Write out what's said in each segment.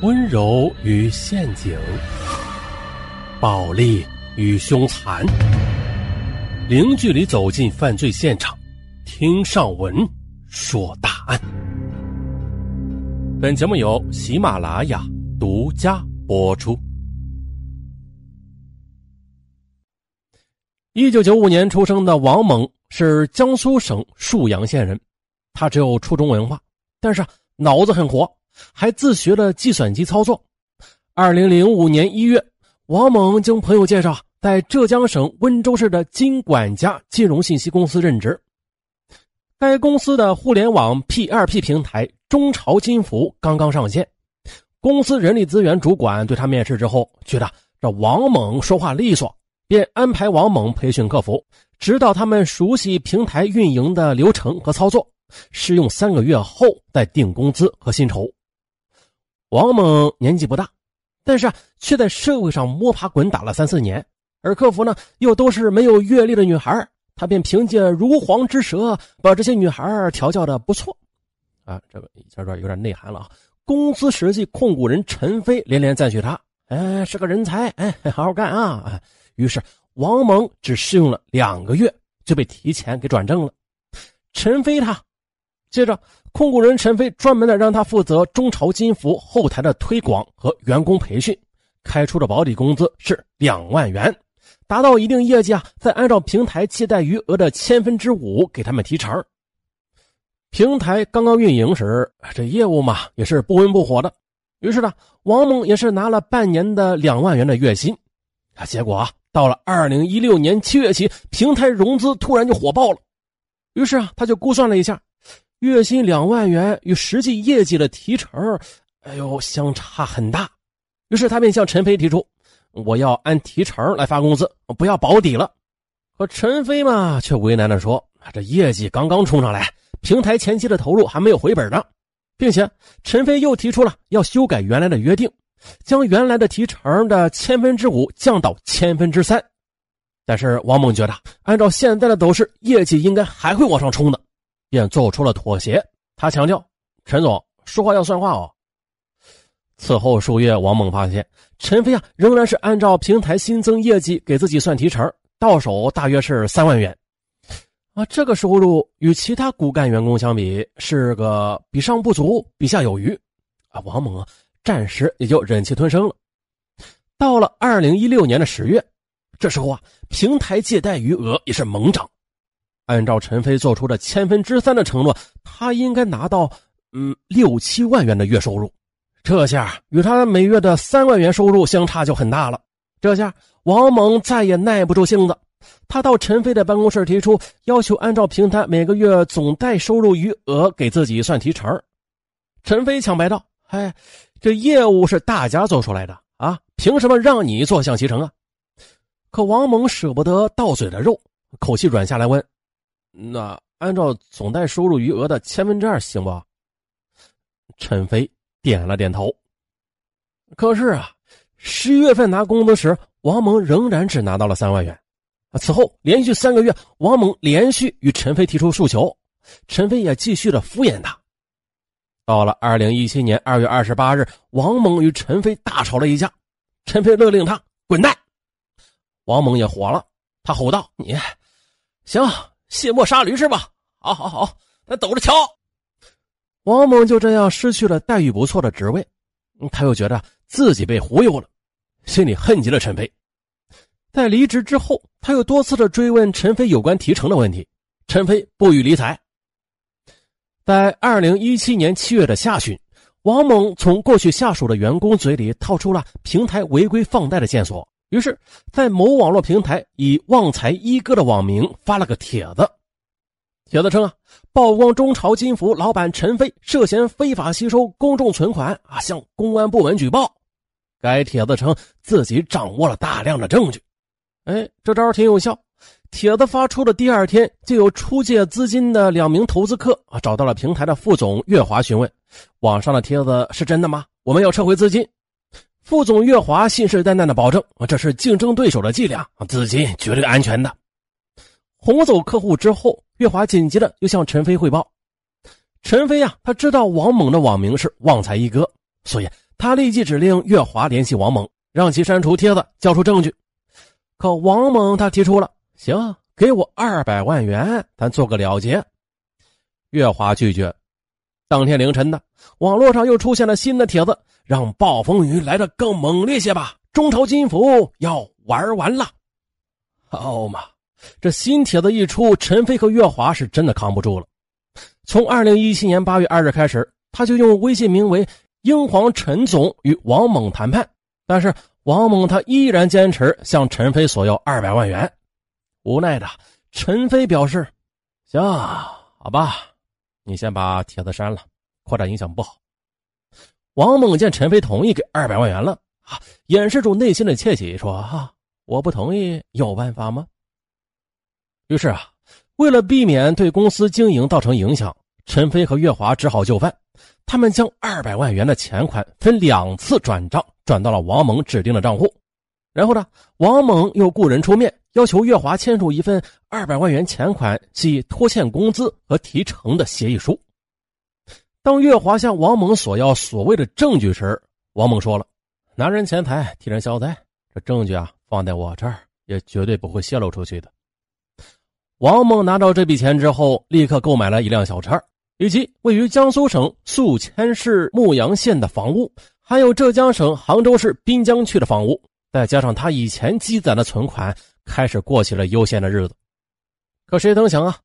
温柔与陷阱，暴力与凶残，零距离走进犯罪现场，听上文说大案。本节目由喜马拉雅独家播出。一九九五年出生的王猛是江苏省沭阳县人，他只有初中文化，但是脑子很活。还自学了计算机操作。二零零五年一月，王猛经朋友介绍，在浙江省温州市的金管家金融信息公司任职。该公司的互联网 P2P 平台中朝金服刚刚上线，公司人力资源主管对他面试之后，觉得这王猛说话利索，便安排王猛培训客服，指导他们熟悉平台运营的流程和操作。试用三个月后再定工资和薪酬。王猛年纪不大，但是却在社会上摸爬滚打了三四年，而客服呢又都是没有阅历的女孩，他便凭借如簧之舌把这些女孩调教的不错。啊，这个这段有点内涵了啊！公司实际控股人陈飞连连赞许他，哎，是个人才，哎，好好干啊！于是王猛只试用了两个月就被提前给转正了。陈飞他。接着，控股人陈飞专门的让他负责中朝金服后台的推广和员工培训，开出的保底工资是两万元，达到一定业绩啊，再按照平台借贷余额的千分之五给他们提成。平台刚刚运营时，这业务嘛也是不温不火的，于是呢，王猛也是拿了半年的两万元的月薪，啊，结果啊，到了二零一六年七月起，平台融资突然就火爆了，于是啊，他就估算了一下。月薪两万元与实际业绩的提成，哎呦，相差很大。于是他便向陈飞提出：“我要按提成来发工资，不要保底了。”可陈飞嘛，却为难的说：“这业绩刚刚冲上来，平台前期的投入还没有回本呢，并且陈飞又提出了要修改原来的约定，将原来的提成的千分之五降到千分之三。但是王猛觉得，按照现在的走势，业绩应该还会往上冲的。”便做出了妥协。他强调：“陈总说话要算话哦。”此后数月，王猛发现陈飞啊仍然是按照平台新增业绩给自己算提成，到手大约是三万元。啊，这个收入与其他骨干员工相比是个比上不足，比下有余。啊，王猛啊暂时也就忍气吞声了。到了二零一六年的十月，这时候啊平台借贷余额也是猛涨。按照陈飞做出的千分之三的承诺，他应该拿到嗯六七万元的月收入。这下与他每月的三万元收入相差就很大了。这下王猛再也耐不住性子，他到陈飞的办公室提出要求，按照平台每个月总代收入余额给自己算提成。陈飞抢白道：“哎，这业务是大家做出来的啊，凭什么让你坐享其成啊？”可王猛舍不得到嘴的肉，口气软下来问。那按照总贷收入余额的千分之二行不？陈飞点了点头。可是啊，十一月份拿工资时，王蒙仍然只拿到了三万元。此后连续三个月，王蒙连续与陈飞提出诉求，陈飞也继续的敷衍他。到了二零一七年二月二十八日，王蒙与陈飞大吵了一架，陈飞勒令他滚蛋。王蒙也火了，他吼道：“你行。”卸磨杀驴是吧？好，好，好，咱等着瞧。王猛就这样失去了待遇不错的职位，他又觉得自己被忽悠了，心里恨极了陈飞。在离职之后，他又多次的追问陈飞有关提成的问题，陈飞不予理睬。在二零一七年七月的下旬，王猛从过去下属的员工嘴里套出了平台违规放贷的线索。于是，在某网络平台以“旺财一哥”的网名发了个帖子，帖子称啊，曝光中朝金服老板陈飞涉嫌非法吸收公众存款啊，向公安部门举报。该帖子称自己掌握了大量的证据，哎，这招挺有效。帖子发出的第二天，就有出借资金的两名投资客啊，找到了平台的副总岳华询问：“网上的帖子是真的吗？我们要撤回资金。”副总月华信誓旦旦的保证：“这是竞争对手的伎俩，资金绝对安全的。”哄走客户之后，月华紧急的又向陈飞汇报：“陈飞呀，他知道王猛的网名是旺财一哥，所以他立即指令月华联系王猛，让其删除帖子，交出证据。可王猛他提出了，行，给我二百万元，咱做个了结。月华拒绝。当天凌晨的网络上又出现了新的帖子，让暴风雨来得更猛烈些吧！中朝金服要玩完了，好嘛！这新帖子一出，陈飞和月华是真的扛不住了。从二零一七年八月二日开始，他就用微信名为“英皇陈总”与王猛谈判，但是王猛他依然坚持向陈飞索要二百万元。无奈的陈飞表示：“行，好吧。”你先把帖子删了，扩大影响不好。王猛见陈飞同意给二百万元了啊，掩饰住内心的窃喜，说：“哈，我不同意，有办法吗？”于是啊，为了避免对公司经营造成影响，陈飞和月华只好就范，他们将二百万元的钱款分两次转账，转到了王猛指定的账户。然后呢，王猛又雇人出面。要求月华签署一份二百万元钱款系拖欠工资和提成的协议书。当月华向王猛索要所谓的证据时，王猛说了：“拿人钱财替人消灾，这证据啊放在我这儿也绝对不会泄露出去的。”王猛拿到这笔钱之后，立刻购买了一辆小车，以及位于江苏省宿迁市牧阳县的房屋，还有浙江省杭州市滨江区的房屋，再加上他以前积攒的存款。开始过起了悠闲的日子，可谁曾想啊，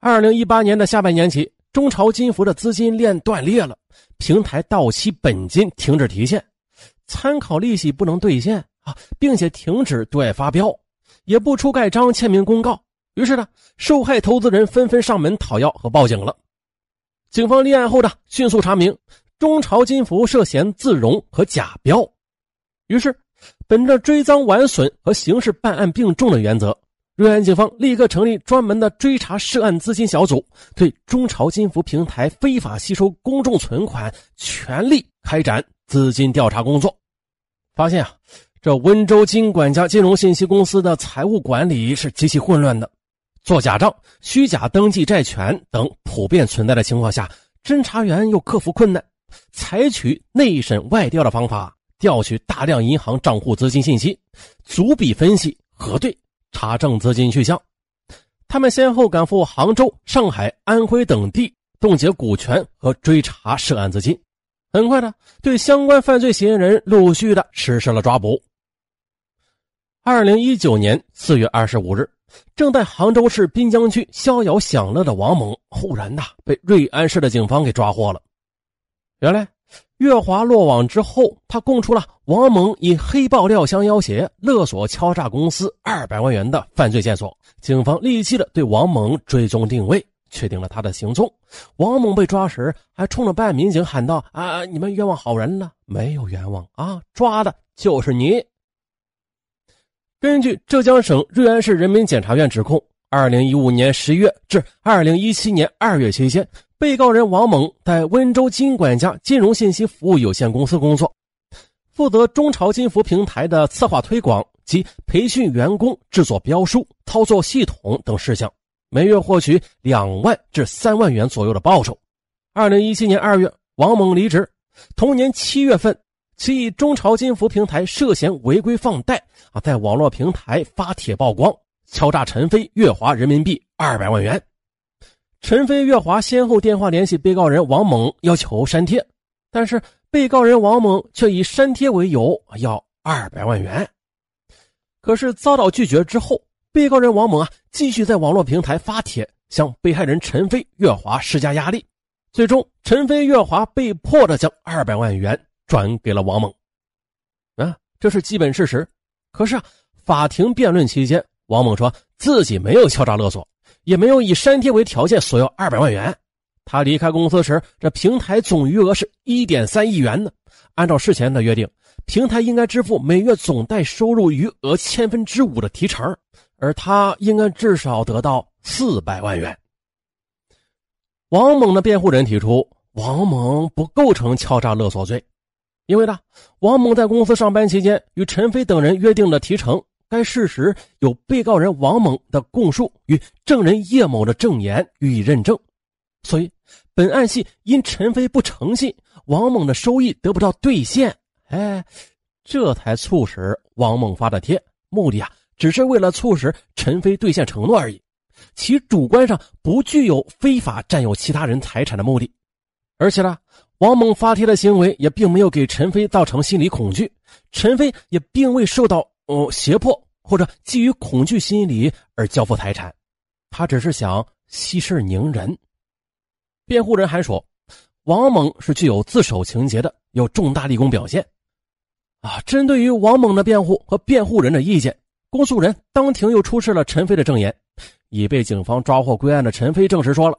二零一八年的下半年起，中朝金服的资金链断裂了，平台到期本金停止提现，参考利息不能兑现啊，并且停止对外发标，也不出盖章签名公告。于是呢，受害投资人纷纷上门讨要和报警了。警方立案后呢，迅速查明中朝金服涉嫌自融和假标，于是。本着追赃挽损和刑事办案并重的原则，瑞安警方立刻成立专门的追查涉案资金小组，对中朝金服平台非法吸收公众存款全力开展资金调查工作。发现啊，这温州金管家金融信息公司的财务管理是极其混乱的，做假账、虚假登记债权等普遍存在的情况下，侦查员又克服困难，采取内审外调的方法。调取大量银行账户资金信息，逐笔分析核对，查证资金去向。他们先后赶赴杭州、上海、安徽等地，冻结股权和追查涉案资金。很快的，对相关犯罪嫌疑人陆续的实施了抓捕。二零一九年四月二十五日，正在杭州市滨江区逍遥享乐的王猛，忽然呐被瑞安市的警方给抓获了。原来。月华落网之后，他供出了王蒙以黑爆料相要挟、勒索敲诈公司二百万元的犯罪线索。警方立即的对王蒙追踪定位，确定了他的行踪。王蒙被抓时，还冲着办案民警喊道：“啊，你们冤枉好人了？没有冤枉啊，抓的就是你。”根据浙江省瑞安市人民检察院指控，二零一五年十月至二零一七年二月期间。被告人王猛在温州金管家金融信息服务有限公司工作，负责中朝金服平台的策划推广及培训员工、制作标书、操作系统等事项，每月获取两万至三万元左右的报酬。二零一七年二月，王猛离职。同年七月份，其以中朝金服平台涉嫌违规放贷啊，在网络平台发帖曝光，敲诈陈飞、月华人民币二百万元。陈飞、月华先后电话联系被告人王猛，要求删帖，但是被告人王猛却以删帖为由要二百万元。可是遭到拒绝之后，被告人王猛啊继续在网络平台发帖，向被害人陈飞、月华施加压力。最终，陈飞、月华被迫的将二百万元转给了王猛。啊，这是基本事实。可是啊，法庭辩论期间，王猛说自己没有敲诈勒索。也没有以删帖为条件索要二百万元。他离开公司时，这平台总余额是一点三亿元呢。按照事前的约定，平台应该支付每月总代收入余额千分之五的提成，而他应该至少得到四百万元。王猛的辩护人提出，王猛不构成敲诈勒索罪，因为呢，王猛在公司上班期间与陈飞等人约定的提成。该事实有被告人王猛的供述与证人叶某的证言予以认证，所以本案系因陈飞不诚信，王猛的收益得不到兑现，哎，这才促使王猛发的帖，目的啊，只是为了促使陈飞兑现承诺而已，其主观上不具有非法占有其他人财产的目的。而且呢，王猛发帖的行为也并没有给陈飞造成心理恐惧，陈飞也并未受到哦胁迫或者基于恐惧心理而交付财产，他只是想息事宁人。辩护人还说，王猛是具有自首情节的，有重大立功表现。啊，针对于王猛的辩护和辩护人的意见，公诉人当庭又出示了陈飞的证言。已被警方抓获归案的陈飞证实说了，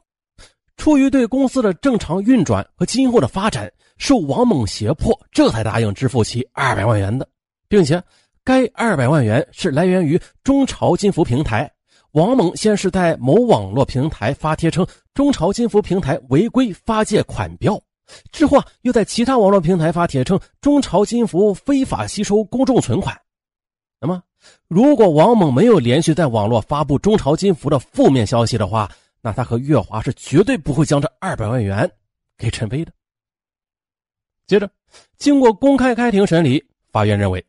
出于对公司的正常运转和今后的发展受王猛胁迫，这才答应支付其二百万元的，并且该二百万元是来源于中朝金服平台。王猛先是在某网络平台发帖称中朝金服平台违规发借款标，之后啊又在其他网络平台发帖称中朝金服非法吸收公众存款。那么，如果王猛没有连续在网络发布中朝金服的负面消息的话，那他和月华是绝对不会将这二百万元给陈飞的。接着，经过公开开庭审理，法院认为。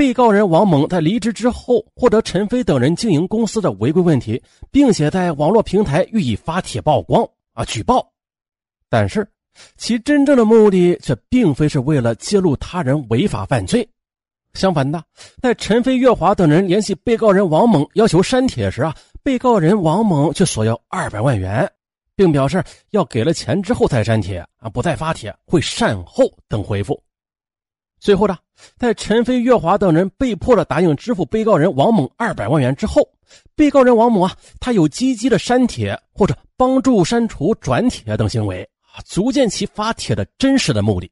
被告人王猛在离职之后，获得陈飞等人经营公司的违规问题，并且在网络平台予以发帖曝光啊举报，但是其真正的目的却并非是为了揭露他人违法犯罪。相反的，在陈飞、月华等人联系被告人王猛要求删帖时啊，被告人王猛却索要二百万元，并表示要给了钱之后再删帖啊，不再发帖，会善后等回复。最后呢，在陈飞、月华等人被迫的答应支付被告人王猛二百万元之后，被告人王某啊，他有积极的删帖或者帮助删除、转帖等行为啊，足见其发帖的真实的目的。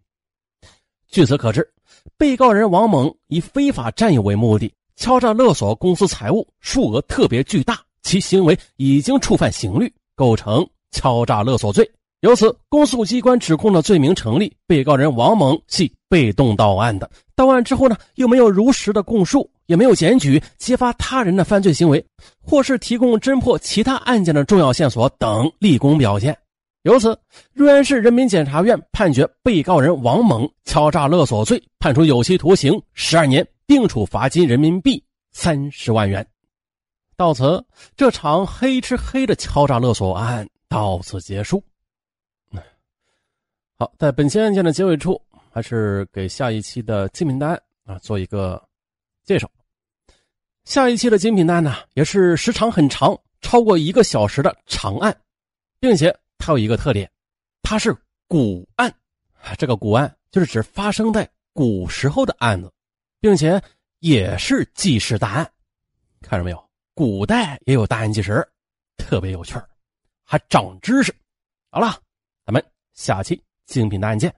据此可知，被告人王猛以非法占有为目的，敲诈勒索公司财物，数额特别巨大，其行为已经触犯刑律，构成敲诈勒索罪。由此，公诉机关指控的罪名成立。被告人王猛系被动到案的，到案之后呢，又没有如实的供述，也没有检举揭发他人的犯罪行为，或是提供侦破其他案件的重要线索等立功表现。由此，瑞安市人民检察院判决被告人王猛敲诈勒索罪，判处有期徒刑十二年，并处罚金人民币三十万元。到此，这场黑吃黑的敲诈勒索案到此结束。好，在本期案件的结尾处，还是给下一期的精品单啊做一个介绍。下一期的精品单呢，也是时长很长，超过一个小时的长案，并且它有一个特点，它是古案。这个古案就是指发生在古时候的案子，并且也是纪实大案。看着没有？古代也有大案纪实，特别有趣还长知识。好了，咱们下期。精品的案件。